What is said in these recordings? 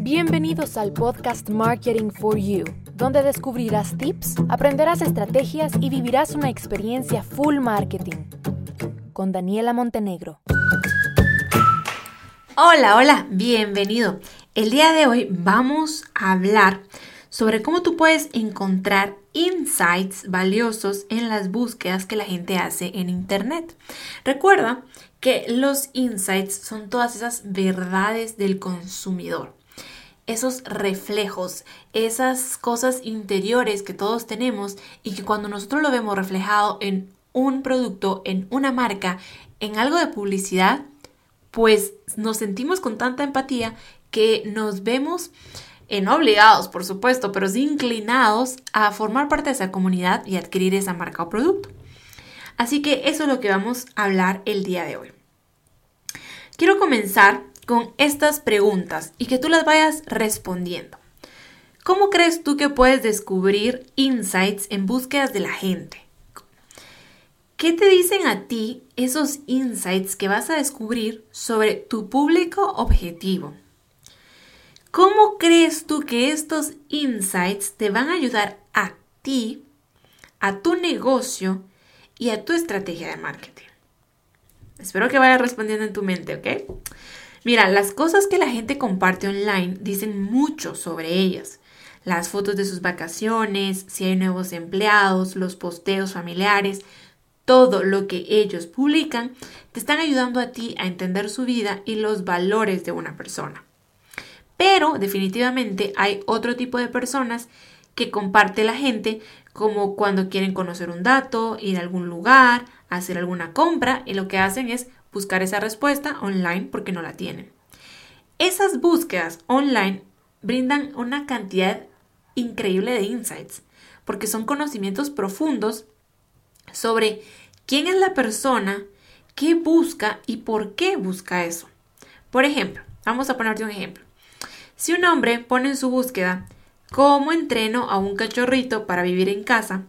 Bienvenidos al podcast Marketing for You, donde descubrirás tips, aprenderás estrategias y vivirás una experiencia full marketing. Con Daniela Montenegro. Hola, hola, bienvenido. El día de hoy vamos a hablar sobre cómo tú puedes encontrar insights valiosos en las búsquedas que la gente hace en Internet. Recuerda que los insights son todas esas verdades del consumidor, esos reflejos, esas cosas interiores que todos tenemos y que cuando nosotros lo vemos reflejado en un producto, en una marca, en algo de publicidad, pues nos sentimos con tanta empatía que nos vemos eh, no obligados, por supuesto, pero sí inclinados a formar parte de esa comunidad y adquirir esa marca o producto. Así que eso es lo que vamos a hablar el día de hoy. Quiero comenzar con estas preguntas y que tú las vayas respondiendo. ¿Cómo crees tú que puedes descubrir insights en búsquedas de la gente? ¿Qué te dicen a ti esos insights que vas a descubrir sobre tu público objetivo? ¿Cómo crees tú que estos insights te van a ayudar a ti, a tu negocio y a tu estrategia de marketing? Espero que vayas respondiendo en tu mente, ¿ok? Mira, las cosas que la gente comparte online dicen mucho sobre ellas. Las fotos de sus vacaciones, si hay nuevos empleados, los posteos familiares, todo lo que ellos publican, te están ayudando a ti a entender su vida y los valores de una persona. Pero definitivamente hay otro tipo de personas que comparte la gente como cuando quieren conocer un dato, ir a algún lugar, hacer alguna compra y lo que hacen es buscar esa respuesta online porque no la tienen. Esas búsquedas online brindan una cantidad increíble de insights porque son conocimientos profundos sobre quién es la persona, qué busca y por qué busca eso. Por ejemplo, vamos a ponerte un ejemplo. Si un hombre pone en su búsqueda cómo entreno a un cachorrito para vivir en casa,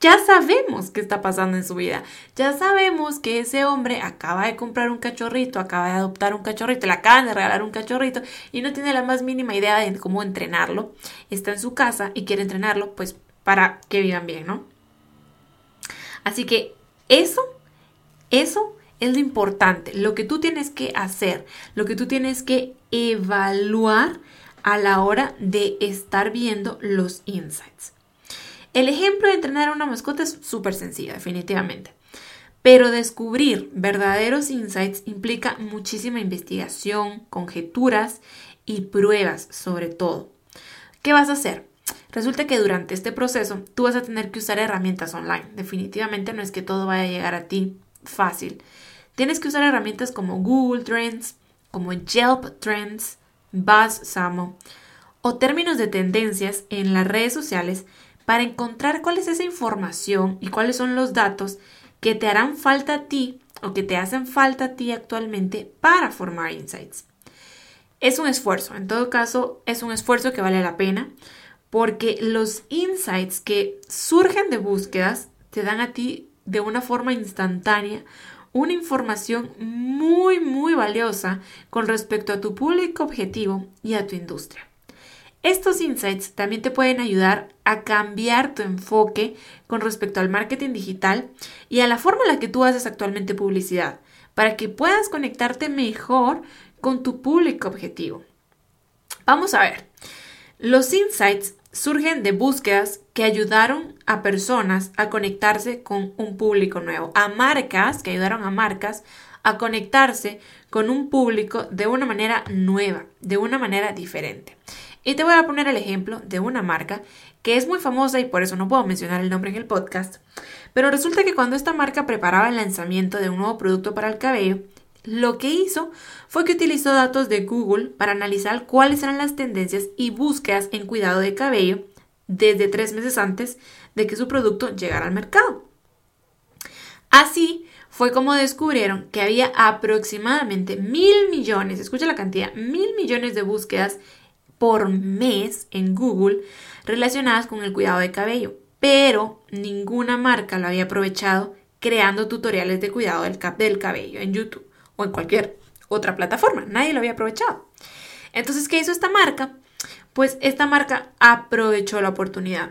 ya sabemos qué está pasando en su vida. Ya sabemos que ese hombre acaba de comprar un cachorrito, acaba de adoptar un cachorrito, le acaban de regalar un cachorrito y no tiene la más mínima idea de cómo entrenarlo. Está en su casa y quiere entrenarlo, pues para que vivan bien, ¿no? Así que eso, eso es lo importante, lo que tú tienes que hacer, lo que tú tienes que evaluar a la hora de estar viendo los insights. El ejemplo de entrenar a una mascota es súper sencillo, definitivamente. Pero descubrir verdaderos insights implica muchísima investigación, conjeturas y pruebas sobre todo. ¿Qué vas a hacer? Resulta que durante este proceso tú vas a tener que usar herramientas online. Definitivamente no es que todo vaya a llegar a ti fácil. Tienes que usar herramientas como Google Trends, como Yelp Trends, BuzzSumo o términos de tendencias en las redes sociales para encontrar cuál es esa información y cuáles son los datos que te harán falta a ti o que te hacen falta a ti actualmente para formar insights. Es un esfuerzo, en todo caso es un esfuerzo que vale la pena porque los insights que surgen de búsquedas te dan a ti de una forma instantánea una información muy, muy valiosa con respecto a tu público objetivo y a tu industria. Estos insights también te pueden ayudar a cambiar tu enfoque con respecto al marketing digital y a la forma en la que tú haces actualmente publicidad, para que puedas conectarte mejor con tu público objetivo. Vamos a ver. Los insights surgen de búsquedas que ayudaron a personas a conectarse con un público nuevo, a marcas que ayudaron a marcas a conectarse con un público de una manera nueva, de una manera diferente. Y te voy a poner el ejemplo de una marca que es muy famosa y por eso no puedo mencionar el nombre en el podcast, pero resulta que cuando esta marca preparaba el lanzamiento de un nuevo producto para el cabello, lo que hizo fue que utilizó datos de Google para analizar cuáles eran las tendencias y búsquedas en cuidado de cabello desde tres meses antes de que su producto llegara al mercado. Así fue como descubrieron que había aproximadamente mil millones, escucha la cantidad, mil millones de búsquedas por mes en Google relacionadas con el cuidado de cabello, pero ninguna marca lo había aprovechado creando tutoriales de cuidado del, del cabello en YouTube o en cualquier otra plataforma. Nadie lo había aprovechado. Entonces, ¿qué hizo esta marca? Pues esta marca aprovechó la oportunidad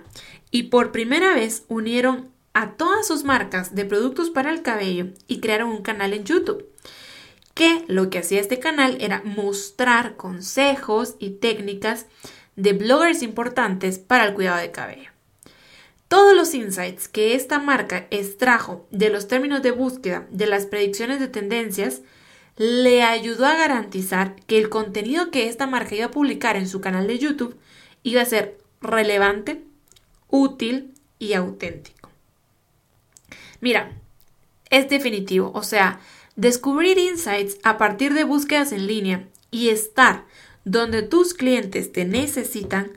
y por primera vez unieron a todas sus marcas de productos para el cabello y crearon un canal en YouTube que lo que hacía este canal era mostrar consejos y técnicas de bloggers importantes para el cuidado de cabello. Todos los insights que esta marca extrajo de los términos de búsqueda de las predicciones de tendencias le ayudó a garantizar que el contenido que esta marca iba a publicar en su canal de YouTube iba a ser relevante, útil y auténtico. Mira, es definitivo, o sea, descubrir insights a partir de búsquedas en línea y estar donde tus clientes te necesitan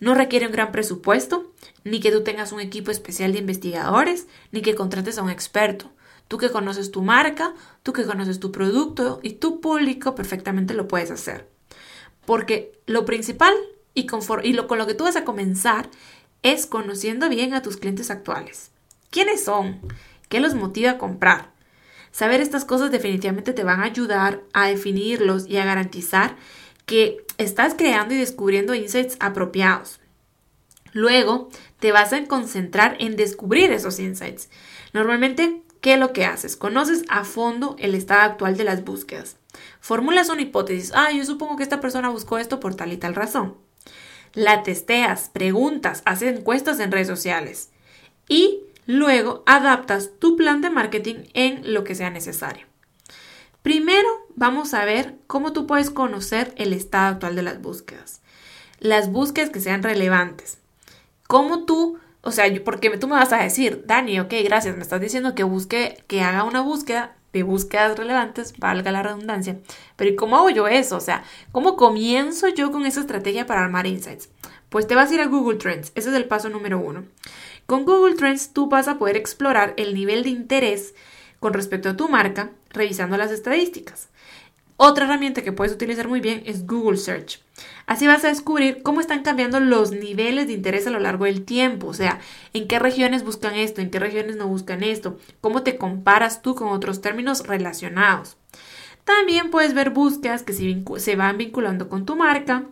no requiere un gran presupuesto, ni que tú tengas un equipo especial de investigadores, ni que contrates a un experto. Tú que conoces tu marca, tú que conoces tu producto y tu público perfectamente lo puedes hacer. Porque lo principal y, con lo que tú vas a comenzar es conociendo bien a tus clientes actuales. ¿Quiénes son? ¿Qué los motiva a comprar? Saber estas cosas definitivamente te van a ayudar a definirlos y a garantizar que estás creando y descubriendo insights apropiados. Luego, te vas a concentrar en descubrir esos insights. Normalmente, ¿qué es lo que haces? Conoces a fondo el estado actual de las búsquedas. Formulas una hipótesis. Ah, yo supongo que esta persona buscó esto por tal y tal razón. La testeas, preguntas, haces encuestas en redes sociales. Y luego adaptas tu plan de marketing en lo que sea necesario. Primero vamos a ver cómo tú puedes conocer el estado actual de las búsquedas. Las búsquedas que sean relevantes. Cómo tú, o sea, porque tú me vas a decir, Dani, ok, gracias, me estás diciendo que busque, que haga una búsqueda de búsquedas relevantes, valga la redundancia. Pero ¿y cómo hago yo eso? O sea, ¿cómo comienzo yo con esa estrategia para armar insights? Pues te vas a ir a Google Trends, ese es el paso número uno. Con Google Trends tú vas a poder explorar el nivel de interés con respecto a tu marca revisando las estadísticas. Otra herramienta que puedes utilizar muy bien es Google Search. Así vas a descubrir cómo están cambiando los niveles de interés a lo largo del tiempo, o sea, en qué regiones buscan esto, en qué regiones no buscan esto, cómo te comparas tú con otros términos relacionados. También puedes ver búsquedas que se van vinculando con tu marca,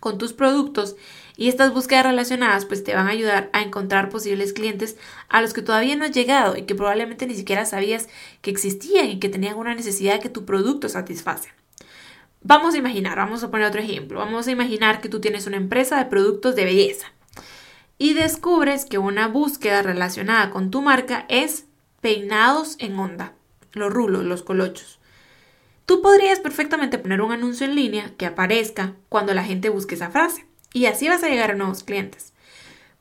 con tus productos y estas búsquedas relacionadas pues te van a ayudar a encontrar posibles clientes a los que todavía no has llegado y que probablemente ni siquiera sabías que existían y que tenían una necesidad que tu producto satisface. Vamos a imaginar, vamos a poner otro ejemplo, vamos a imaginar que tú tienes una empresa de productos de belleza y descubres que una búsqueda relacionada con tu marca es peinados en onda, los rulos, los colochos. Tú podrías perfectamente poner un anuncio en línea que aparezca cuando la gente busque esa frase y así vas a llegar a nuevos clientes.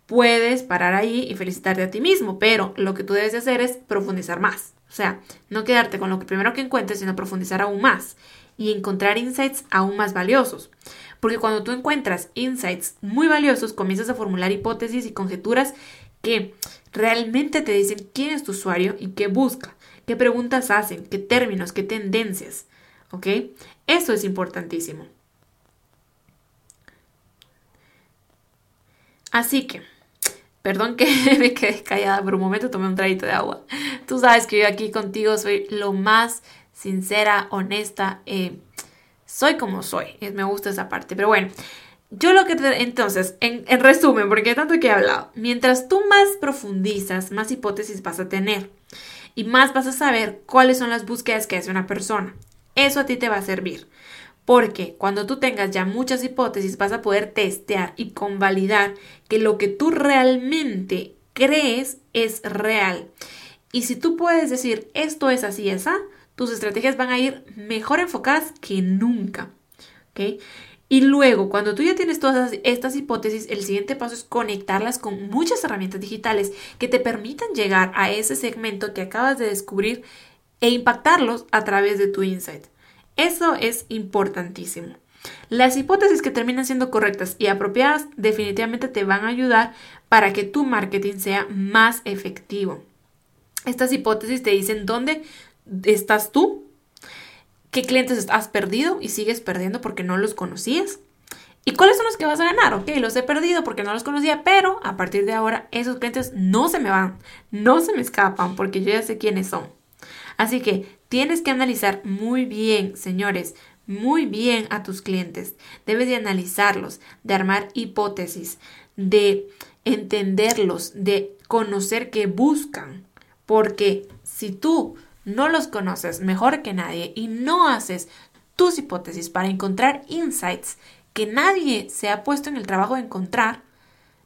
Puedes parar ahí y felicitarte a ti mismo, pero lo que tú debes hacer es profundizar más. O sea, no quedarte con lo que primero que encuentres, sino profundizar aún más y encontrar insights aún más valiosos. Porque cuando tú encuentras insights muy valiosos, comienzas a formular hipótesis y conjeturas que realmente te dicen quién es tu usuario y qué busca, qué preguntas hacen, qué términos, qué tendencias. ¿Ok? Eso es importantísimo. Así que, perdón que me quedé callada por un momento, tomé un traguito de agua. Tú sabes que yo aquí contigo soy lo más sincera, honesta, eh, soy como soy. Me gusta esa parte. Pero bueno, yo lo que te, entonces, en, en resumen, porque tanto que he hablado, mientras tú más profundizas, más hipótesis vas a tener y más vas a saber cuáles son las búsquedas que hace una persona. Eso a ti te va a servir. Porque cuando tú tengas ya muchas hipótesis vas a poder testear y convalidar que lo que tú realmente crees es real. Y si tú puedes decir esto es así, esa, tus estrategias van a ir mejor enfocadas que nunca. Y luego, cuando tú ya tienes todas estas hipótesis, el siguiente paso es conectarlas con muchas herramientas digitales que te permitan llegar a ese segmento que acabas de descubrir e impactarlos a través de tu insight. Eso es importantísimo. Las hipótesis que terminan siendo correctas y apropiadas definitivamente te van a ayudar para que tu marketing sea más efectivo. Estas hipótesis te dicen dónde estás tú, qué clientes has perdido y sigues perdiendo porque no los conocías. ¿Y cuáles son los que vas a ganar? Ok, los he perdido porque no los conocía, pero a partir de ahora esos clientes no se me van, no se me escapan porque yo ya sé quiénes son. Así que tienes que analizar muy bien, señores, muy bien a tus clientes, debes de analizarlos, de armar hipótesis, de entenderlos, de conocer qué buscan, porque si tú no los conoces mejor que nadie y no haces tus hipótesis para encontrar insights que nadie se ha puesto en el trabajo de encontrar,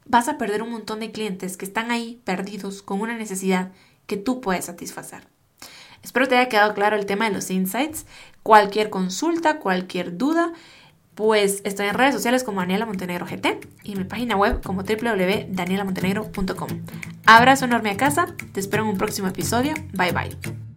vas a perder un montón de clientes que están ahí perdidos con una necesidad que tú puedes satisfacer. Espero te haya quedado claro el tema de los insights. Cualquier consulta, cualquier duda, pues estoy en redes sociales como Daniela Montenegro GT y en mi página web como www.danielamontenegro.com. Abrazo enorme a casa, te espero en un próximo episodio. Bye bye.